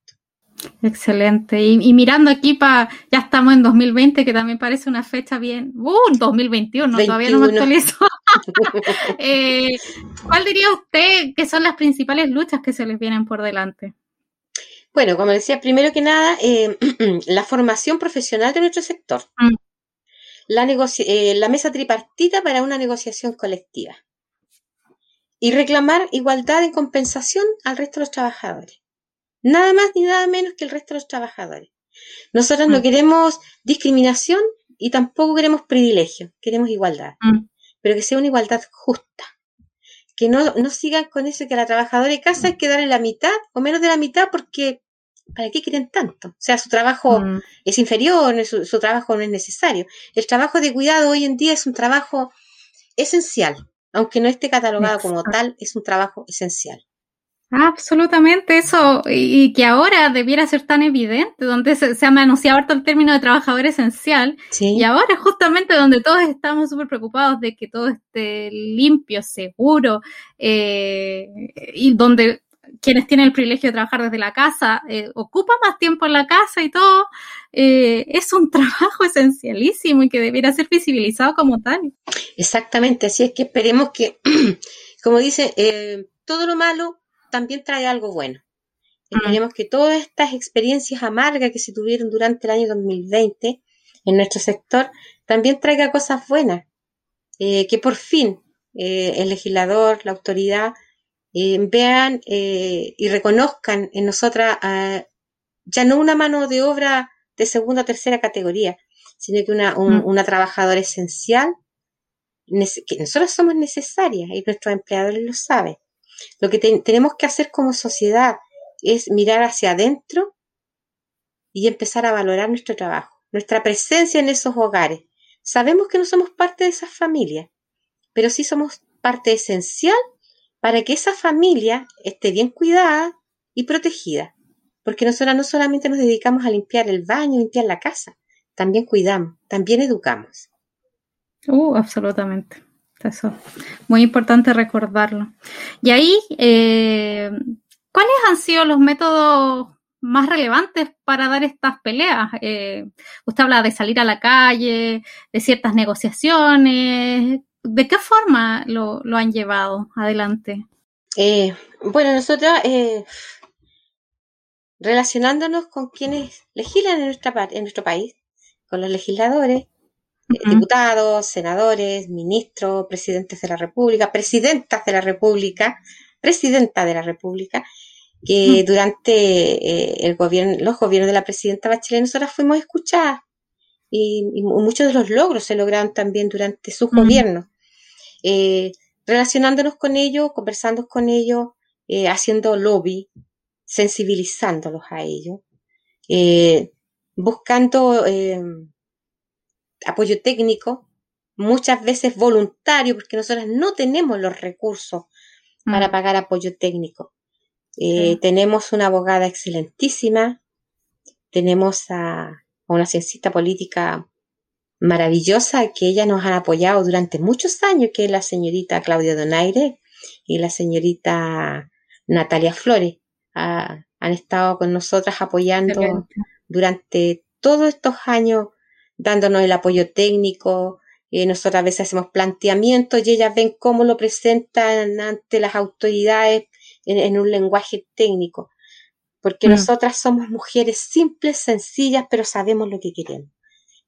S1: Excelente. Y, mirando aquí para, ya estamos en 2020, que también parece una fecha bien, uh, 2021, todavía no me actualizo. eh, ¿Cuál diría usted que son las principales luchas que se les vienen por delante?
S2: Bueno, como decía, primero que nada, eh, la formación profesional de nuestro sector. Mm. La, eh, la mesa tripartita para una negociación colectiva. Y reclamar igualdad en compensación al resto de los trabajadores. Nada más ni nada menos que el resto de los trabajadores. Nosotros no mm. queremos discriminación y tampoco queremos privilegio, queremos igualdad, mm. pero que sea una igualdad justa. Que no, no sigan con eso que a la trabajadora de casa hay que darle la mitad o menos de la mitad porque ¿para qué quieren tanto? O sea, su trabajo mm. es inferior, su, su, trabajo no es necesario. El trabajo de cuidado hoy en día es un trabajo esencial, aunque no esté catalogado como tal, es un trabajo esencial.
S1: Absolutamente eso, y que ahora debiera ser tan evidente, donde se, se ha anunciado harto el término de trabajador esencial, y ahora justamente donde todos estamos súper preocupados de que todo esté limpio, seguro, eh, y donde quienes tienen el privilegio de trabajar desde la casa eh, ocupan más tiempo en la casa y todo, eh, es un trabajo esencialísimo y que debiera ser visibilizado como tal.
S2: Exactamente, así es que esperemos que, como dice, eh, todo lo malo también trae algo bueno. Mm. Esperemos que todas estas experiencias amargas que se tuvieron durante el año 2020 en nuestro sector también traiga cosas buenas. Eh, que por fin eh, el legislador, la autoridad, eh, vean y reconozcan en nosotras ya no una mano de obra de segunda o tercera categoría, sino que una, mm. una trabajadora esencial, que nosotros somos necesarias y nuestros empleadores lo saben. Lo que tenemos que hacer como sociedad es mirar hacia adentro y empezar a valorar nuestro trabajo, nuestra presencia en esos hogares. Sabemos que no somos parte de esas familias, pero sí somos parte esencial para que esa familia esté bien cuidada y protegida. Porque nosotros no solamente nos dedicamos a limpiar el baño, limpiar la casa, también cuidamos, también educamos.
S1: Uh, absolutamente. Eso, muy importante recordarlo. Y ahí, eh, ¿cuáles han sido los métodos más relevantes para dar estas peleas? Eh, usted habla de salir a la calle, de ciertas negociaciones. ¿De qué forma lo, han llevado adelante?
S2: Eh, bueno, nosotros relacionándonos con quienes legislan en nuestro país, con los legisladores, diputados, senadores, ministros, presidentes de la República, presidentas de la República, presidenta de la República, que durante eh, el gobierno, los gobiernos de la presidenta Bachelet nosotras fuimos escuchadas y, muchos de los logros se lograron también durante su gobierno. Eh, relacionándonos con ellos, conversando con ellos, eh, haciendo lobby, sensibilizándolos a ellos, buscando apoyo técnico, muchas veces voluntario, porque nosotros no tenemos los recursos para mm. pagar apoyo técnico. Eh, tenemos una abogada excelentísima, tenemos a, una ciencista política maravillosa que ella nos ha apoyado durante muchos años, que es la señorita Claudia Donaire y la señorita Natalia Flores. han estado con nosotras apoyando durante todos estos años dándonos el apoyo técnico. Eh, nosotros a veces hacemos planteamientos y ellas ven cómo lo presentan ante las autoridades en, un lenguaje técnico. Porque mm. nosotras somos mujeres simples, sencillas, pero sabemos lo que queremos.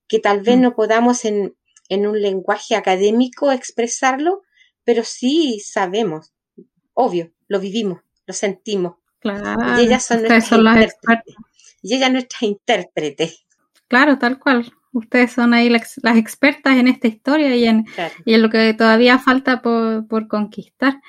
S2: Que tal vez mm. no podamos en, en un lenguaje académico expresarlo, pero sí sabemos. Obvio, lo vivimos, lo sentimos.
S1: Claro,
S2: y ellas son nuestras intérpretes. Y ellas nuestras intérpretes.
S1: Claro, tal cual. Ustedes son ahí las, expertas en esta historia y en, y en, lo que todavía falta por, conquistar.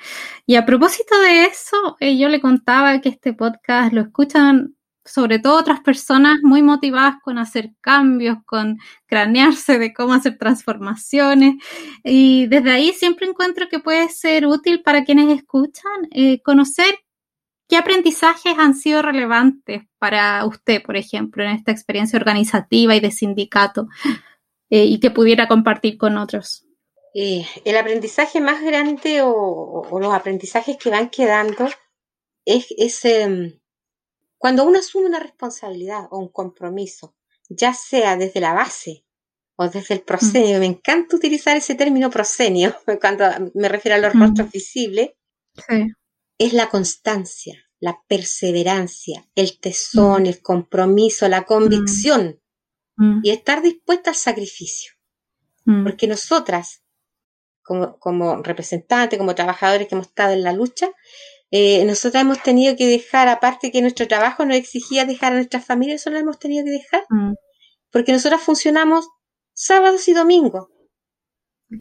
S1: Y a propósito de eso, eh, yo le contaba que este podcast lo escuchan sobre todo otras personas muy motivadas con hacer cambios, con cranearse de cómo hacer transformaciones. Y desde ahí siempre encuentro que puede ser útil para quienes escuchan eh, conocer ¿Qué aprendizajes han sido relevantes para usted, por ejemplo, en esta experiencia organizativa y de sindicato eh, y que pudiera compartir con otros?
S2: Eh, el aprendizaje más grande o, los aprendizajes que van quedando es, em, cuando uno asume una responsabilidad o un compromiso, ya sea desde la base o desde el proscenio. Mm. Me encanta utilizar ese término proscenio cuando me refiero a los mm. rostros visibles. Sí es la constancia, la perseverancia, el tesón, mm. el compromiso, la convicción mm. Mm. y estar dispuesta al sacrificio. Porque nosotras, como, como, representantes, como trabajadores que hemos estado en la lucha, eh, nosotras hemos tenido que dejar, aparte que nuestro trabajo nos exigía dejar a nuestras familias, eso lo hemos tenido que dejar. Porque nosotras funcionamos sábados y domingos.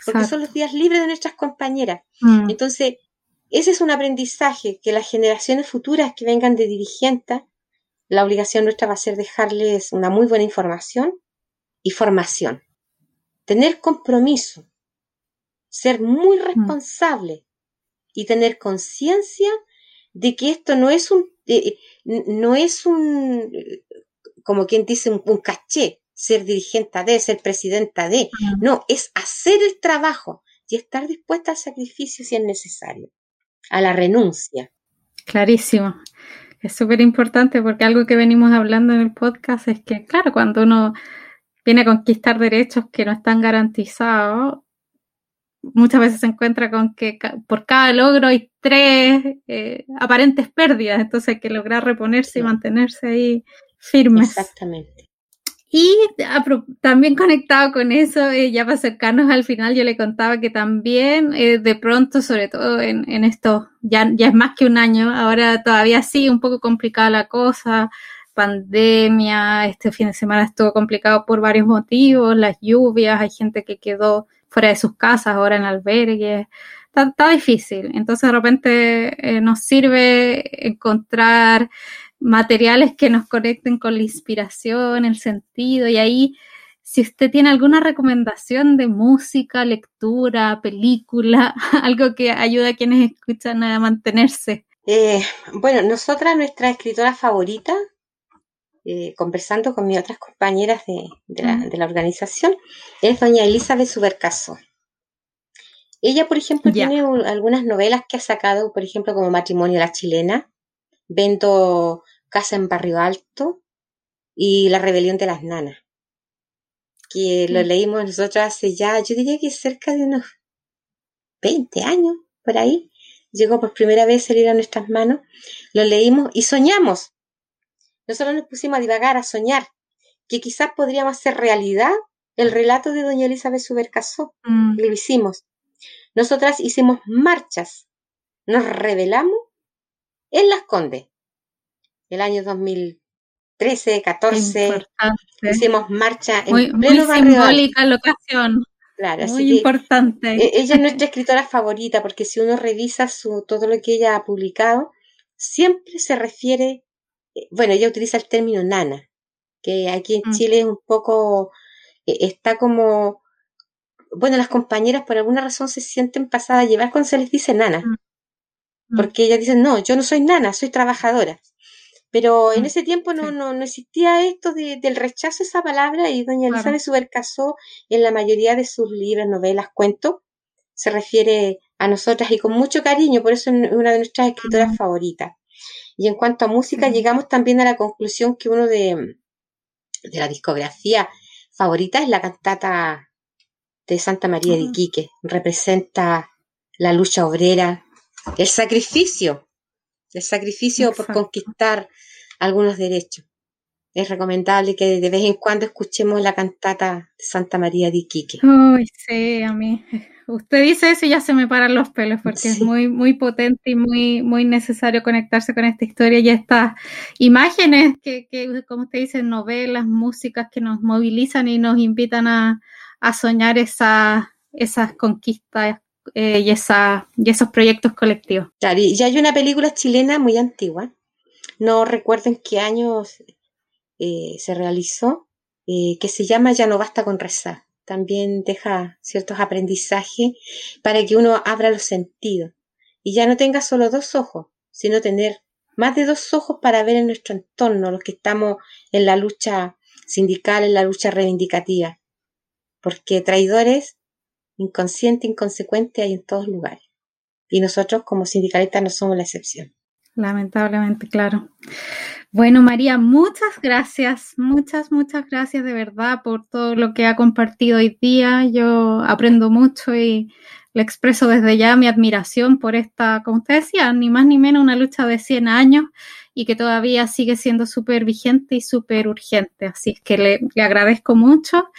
S2: Porque son los días libres de nuestras compañeras. Entonces, ese es un aprendizaje que las generaciones futuras que vengan de dirigentes, la obligación nuestra va a ser dejarles una muy buena información y formación. Tener compromiso, ser muy mm. responsable y tener conciencia de que esto no es un, eh, no es un, como quien dice, un, caché, ser dirigente de, ser presidenta de. No, es hacer el trabajo y estar dispuesta al sacrificio si es necesario a la renuncia.
S1: Clarísimo. Es súper importante porque algo que venimos hablando en el podcast es que, claro, cuando uno viene a conquistar derechos que no están garantizados, muchas veces se encuentra con que por cada logro hay tres eh, aparentes pérdidas, entonces hay que lograr reponerse y mantenerse ahí firmes.
S2: Exactamente.
S1: Y también conectado con eso, eh, ya para acercarnos al final, yo le contaba que también eh, de pronto, sobre todo en, en esto, ya, ya es más que un año, ahora todavía sí, un poco complicada la cosa, pandemia, este fin de semana estuvo complicado por varios motivos, las lluvias, hay gente que quedó fuera de sus casas, ahora en albergues, está, difícil. Entonces de repente eh, nos sirve encontrar materiales que nos conecten con la inspiración, el sentido, y ahí, si usted tiene alguna recomendación de música, lectura, película, algo que ayude a quienes escuchan a mantenerse.
S2: Eh, bueno, nosotras, nuestra escritora favorita, eh, conversando con mis otras compañeras de, la, organización, es doña Elizabeth Subercaso. Ella, por ejemplo, tiene algunas novelas que ha sacado, por ejemplo, como Matrimonio a la Chilena, Vento Casa en Barrio Alto y La Rebelión de las Nanas, que lo leímos nosotros hace ya, yo diría que cerca de unos 20 años, por ahí. Llegó por primera vez a salir a nuestras manos, lo leímos y soñamos. Nosotros nos pusimos a divagar, a soñar, que quizás podríamos hacer realidad el relato de doña Elizabeth Subercasó. Mm. Lo hicimos. Nosotras hicimos marchas, nos revelamos en Las Condes. El año 2013, 14, hicimos marcha en
S1: muy,
S2: pleno
S1: muy simbólica locación.
S2: Claro,
S1: muy importante.
S2: E, ella es nuestra escritora favorita porque si uno revisa su, todo lo que ella ha publicado, siempre se refiere, eh, bueno, ella utiliza el término nana, que aquí en mm. Chile es un poco, eh, está como bueno, las compañeras por alguna razón se sienten pasadas a llevar cuando se les dice nana. Mm. Porque ellas dicen, no, yo no soy nana, soy trabajadora. Pero en ese tiempo no, no, no existía esto de, del rechazo a esa palabra y doña Elizabeth Subercasó en la mayoría de sus libros, novelas, cuentos, se refiere a nosotras y con mucho cariño, por eso es una de nuestras escritoras favoritas. Y en cuanto a música, llegamos también a la conclusión que uno de, de la discografía favorita es la cantata de Santa María de Iquique. Representa la lucha obrera, el sacrificio, el sacrificio por conquistar algunos derechos. Es recomendable que de vez en cuando escuchemos la cantata de Santa María de Iquique.
S1: Ay, sí, a mí. Usted dice eso y ya se me paran los pelos porque es muy, muy potente y muy, muy necesario conectarse con esta historia y estas imágenes que, que, como usted dice, novelas, músicas que nos movilizan y nos invitan a, a soñar esa, esas conquistas eh, y, esa, y esos proyectos colectivos.
S2: Claro, y hay una película chilena muy antigua, no recuerdo en qué año eh, se realizó, eh, que se llama Ya no basta con rezar. También deja ciertos aprendizajes para que uno abra los sentidos y ya no tenga solo dos ojos, sino tener más de dos ojos para ver en nuestro entorno, los que estamos en la lucha sindical, en la lucha reivindicativa porque traidores, inconsciente, inconsecuente hay en todos lugares. Y nosotros como sindicalistas no somos la excepción.
S1: Lamentablemente, claro. Bueno, María, muchas gracias, muchas, muchas gracias de verdad por todo lo que ha compartido hoy día. Yo aprendo mucho y le expreso desde ya mi admiración por esta, como usted decía, ni más ni menos una lucha de 100 años y que todavía sigue siendo súper vigente y súper urgente. Así es que le, le agradezco mucho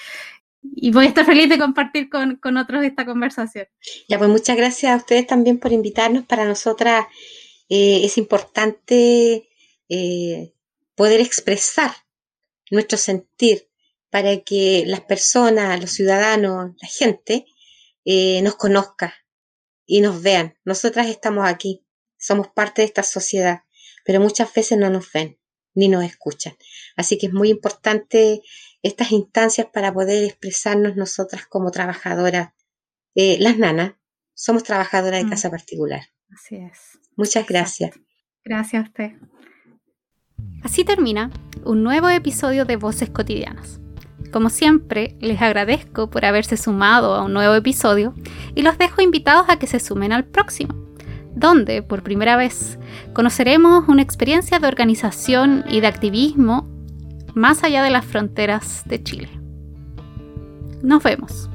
S1: y voy a estar feliz de compartir con, con, otros esta conversación.
S2: Ya, pues muchas gracias a ustedes también por invitarnos. Para nosotras eh, es importante eh, poder expresar nuestro sentir para que las personas, los ciudadanos, la gente eh, nos conozca y nos vean. Nosotras estamos aquí, somos parte de esta sociedad, pero muchas veces no nos ven ni nos escuchan. Así que es muy importante estas instancias para poder expresarnos nosotras como trabajadoras. Eh, las nanas somos trabajadoras de mm. casa particular.
S1: Así es.
S2: Muchas gracias.
S1: Gracias a usted. Así termina un nuevo episodio de Voces Cotidianas. Como siempre, les agradezco por haberse sumado a un nuevo episodio y los dejo invitados a que se sumen al próximo, donde, por primera vez, conoceremos una experiencia de organización y de activismo más allá de las fronteras de Chile. Nos vemos.